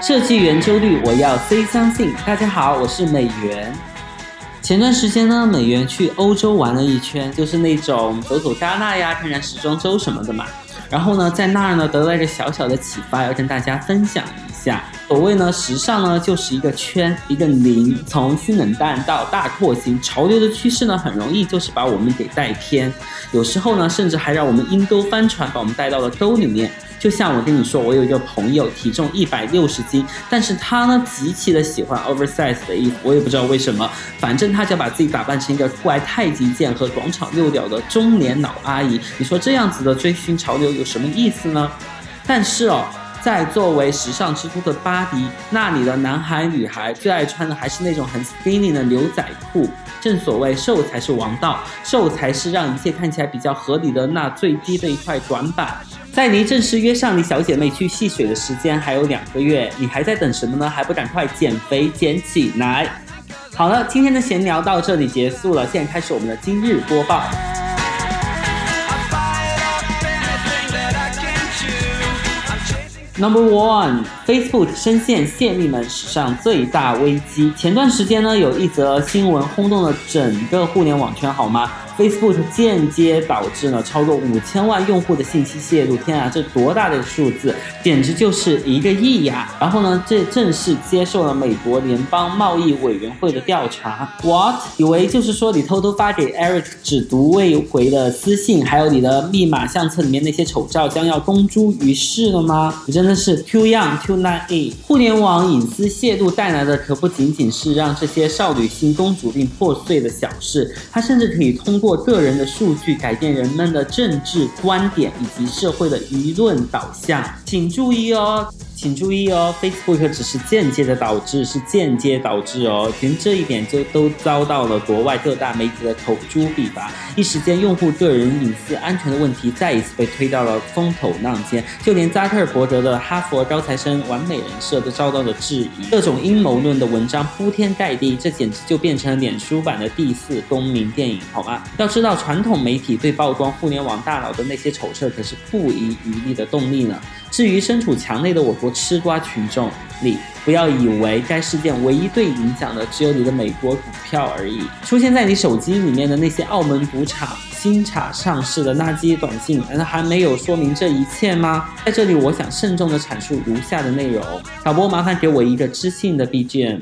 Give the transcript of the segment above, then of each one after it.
设计圆周率，我要 say something。大家好，我是美元。前段时间呢，美元去欧洲玩了一圈，就是那种走走戛纳呀，看看时装周什么的嘛。然后呢，在那儿呢得到一个小小的启发，要跟大家分享一下。所谓呢，时尚呢就是一个圈，一个零，从新冷淡到大廓形，潮流的趋势呢很容易就是把我们给带偏，有时候呢甚至还让我们阴沟翻船，把我们带到了沟里面。就像我跟你说，我有一个朋友，体重一百六十斤，但是他呢极其的喜欢 oversize 的衣服，我也不知道为什么，反正他就把自己打扮成一个酷爱太极剑和广场遛鸟的中年老阿姨。你说这样子的追寻潮流有什么意思呢？但是哦，在作为时尚之都的巴黎，那里的男孩女孩最爱穿的还是那种很 skinny 的牛仔裤。正所谓瘦才是王道，瘦才是让一切看起来比较合理的那最低的一块短板。在离正式约上你小姐妹去戏水的时间还有两个月，你还在等什么呢？还不赶快减肥减起来！好了，今天的闲聊到这里结束了，现在开始我们的今日播报。Number one，Facebook 深陷泄密门史上最大危机。前段时间呢，有一则新闻轰动了整个互联网圈，好吗？Facebook 间接导致了超过五千万用户的信息泄露，天啊，这多大的数字，简直就是一个亿呀！然后呢，这正式接受了美国联邦贸易委员会的调查。What？以为就是说你偷偷发给 Eric 只读未回的私信，还有你的密码相册里面那些丑照将要公诸于世了吗？你真的是 too young too naive。互联网隐私泄露带来的可不仅仅是让这些少女心公主病破碎的小事，它甚至可以通过。个人的数据改变人们的政治观点以及社会的舆论导向，请注意哦。请注意哦，Facebook 只是间接的导致，是间接导致哦，连这一点就都遭到了国外各大媒体的口诛笔伐。一时间，用户个人隐私安全的问题再一次被推到了风头浪尖，就连扎克尔伯格的哈佛高材生完美人设都遭到了质疑，各种阴谋论的文章铺天盖地，这简直就变成了脸书版的第四公民电影，好吗？要知道，传统媒体对曝光互联网大佬的那些丑事可是不遗余力的动力呢。至于身处墙内的我国吃瓜群众，你不要以为该事件唯一对影响的只有你的美国股票而已。出现在你手机里面的那些澳门赌场新茶上市的垃圾短信，难道还没有说明这一切吗？在这里，我想慎重的阐述如下的内容。导播，麻烦给我一个知性的 BGM。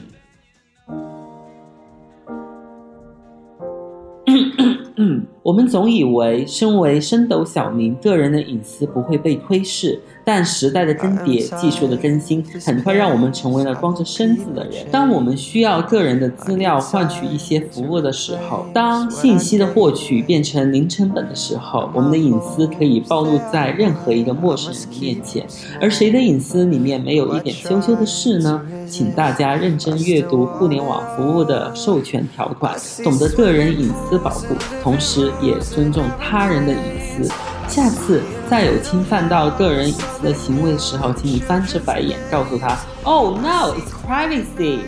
我们总以为身为升斗小民，个人的隐私不会被窥视。但时代的更迭，技术的更新，很快让我们成为了光着身子的人。当我们需要个人的资料换取一些服务的时候，当信息的获取变成零成本的时候，我们的隐私可以暴露在任何一个陌生人面前。而谁的隐私里面没有一点羞羞的事呢？请大家认真阅读互联网服务的授权条款，懂得个人隐私保护，同时也尊重他人的隐私。下次再有侵犯到个人隐私的行为的时候，请你翻着白眼告诉他：“Oh no, it's privacy.”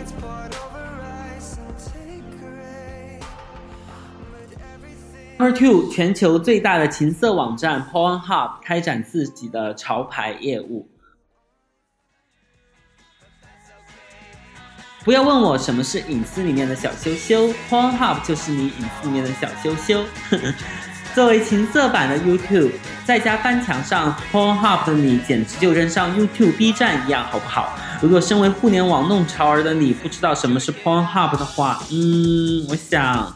Number two，全球最大的情色网站 Pornhub 开展自己的潮牌业务。不要问我什么是隐私里面的小羞羞，Pornhub 就是你隐私里面的小羞羞。作为情色版的 YouTube，在家翻墙上 Pornhub 的你，简直就跟上 YouTube、B 站一样，好不好？如果身为互联网弄潮儿的你不知道什么是 Pornhub 的话，嗯，我想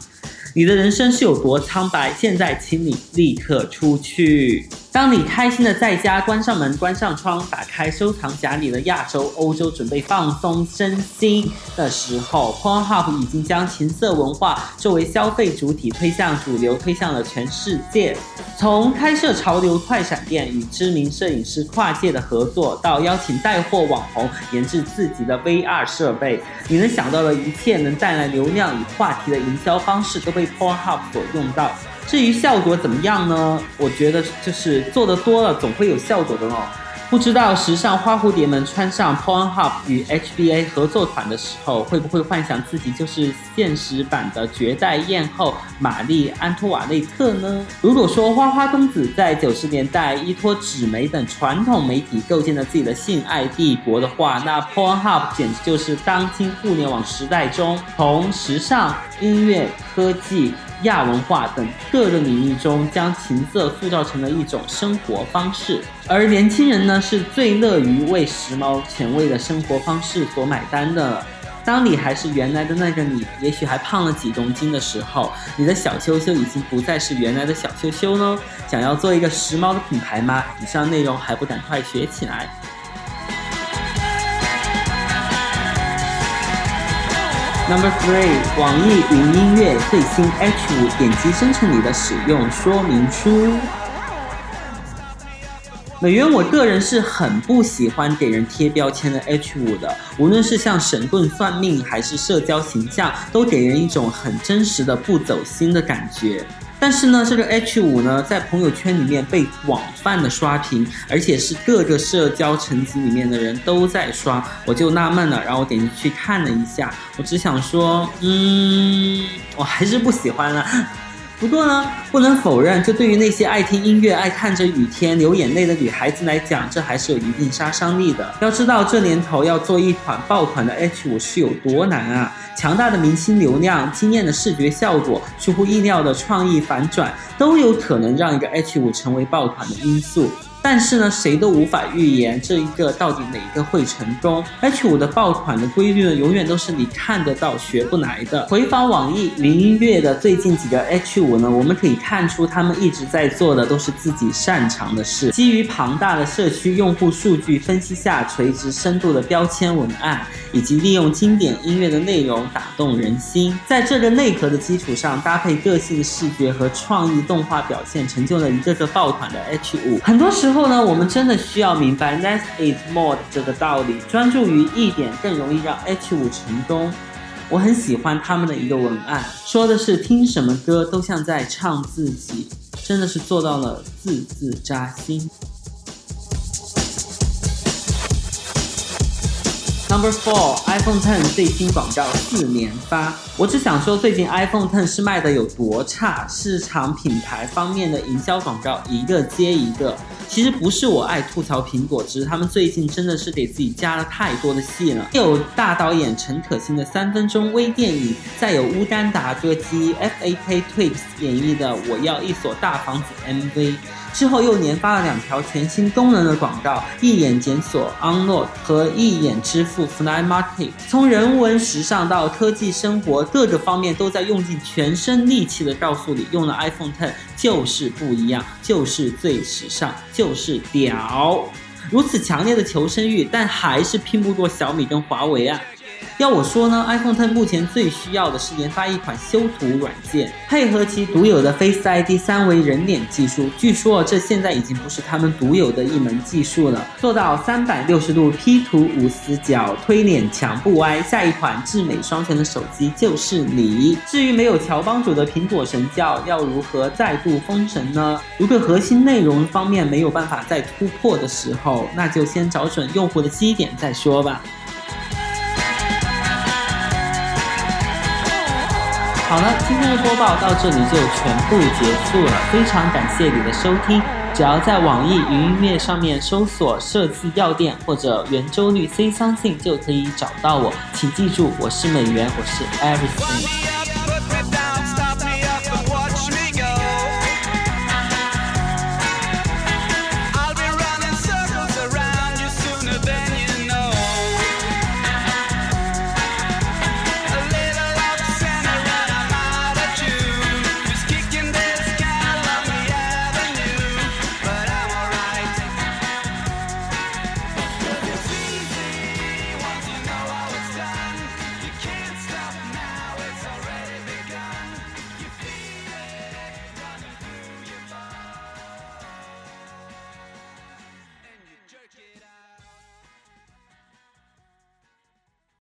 你的人生是有多苍白。现在，请你立刻出去。当你开心的在家关上门、关上窗，打开收藏夹里的亚洲、欧洲，准备放松身心的时候，Pornhub 已经将情色文化作为消费主体推向主流，推向了全世界。从开设潮流快闪店、与知名摄影师跨界的合作，到邀请带货网红研制自己的 VR 设备，你能想到的一切能带来流量与话题的营销方式，都被 Pornhub 所用到。至于效果怎么样呢？我觉得就是做的多了，总会有效果的哦。不知道时尚花蝴蝶们穿上 Pornhub 与 HBA 合作款的时候，会不会幻想自己就是现实版的绝代艳后玛丽安托瓦内特呢？如果说花花公子在九十年代依托纸媒等传统媒体构建了自己的性爱帝国的话，那 Pornhub 简直就是当今互联网时代中从时尚、音乐、科技。亚文化等各个领域中，将情色塑造成了一种生活方式，而年轻人呢，是最乐于为时髦前卫的生活方式所买单的。当你还是原来的那个你，也许还胖了几公斤的时候，你的小羞羞已经不再是原来的小羞羞喽。想要做一个时髦的品牌吗？以上内容还不赶快学起来！Number three，网易云音乐最新 H 五点击生成你的使用说明书。美元，我个人是很不喜欢给人贴标签的 H 五的，无论是像神棍算命还是社交形象，都给人一种很真实的不走心的感觉。但是呢，这个 H 五呢，在朋友圈里面被广泛的刷屏，而且是各个社交层级里面的人都在刷，我就纳闷了，然后我点进去看了一下，我只想说，嗯，我还是不喜欢了。不过呢，不能否认，这对于那些爱听音乐、爱看着雨天流眼泪的女孩子来讲，这还是有一定杀伤力的。要知道，这年头要做一款爆款的 H 五是有多难啊！强大的明星流量、惊艳的视觉效果、出乎意料的创意反转，都有可能让一个 H 五成为爆款的因素。但是呢，谁都无法预言这一个到底哪一个会成功。H 五的爆款的规律呢，永远都是你看得到学不来的。回访网易云音乐的最近几个 H 五呢，我们可以看出他们一直在做的都是自己擅长的事。基于庞大的社区用户数据分析下垂直深度的标签文案，以及利用经典音乐的内容打动人心，在这个内核的基础上搭配个性视觉和创意动画表现，成就了一个个爆款的 H 五。很多时候。后呢，我们真的需要明白 less is more 这个道理，专注于一点更容易让 H 五成功。我很喜欢他们的一个文案，说的是听什么歌都像在唱自己，真的是做到了字字扎心。Number four, iPhone Ten 最新广告四连发。我只想说，最近 iPhone Ten 是卖的有多差，市场品牌方面的营销广告一个接一个。其实不是我爱吐槽苹果，只是他们最近真的是给自己加了太多的戏了。有大导演陈可辛的三分钟微电影，再有乌干达歌姬 F.A.K. Twigs 演绎的《我要一所大房子》MV。之后又连发了两条全新功能的广告：一眼检索 Unlock 和一眼支付 Fly Market。从人文时尚到科技生活，各个方面都在用尽全身力气的告诉你，用了 iPhone Ten 就是不一样，就是最时尚，就就是屌。如此强烈的求生欲，但还是拼不过小米跟华为啊。要我说呢，iPhone Ten 目前最需要的是研发一款修图软件，配合其独有的 Face ID 三维人脸技术。据说这现在已经不是他们独有的一门技术了，做到三百六十度 P 图无死角，推脸墙不歪。下一款至美双全的手机就是你。至于没有乔帮主的苹果神教，要如何再度封神呢？如果核心内容方面没有办法再突破的时候，那就先找准用户的基点再说吧。好了，今天的播报到这里就全部结束了。非常感谢你的收听。只要在网易云音乐上面搜索“设计药店”或者“圆周率 Say Something”，就可以找到我。请记住，我是美元，我是 Everything。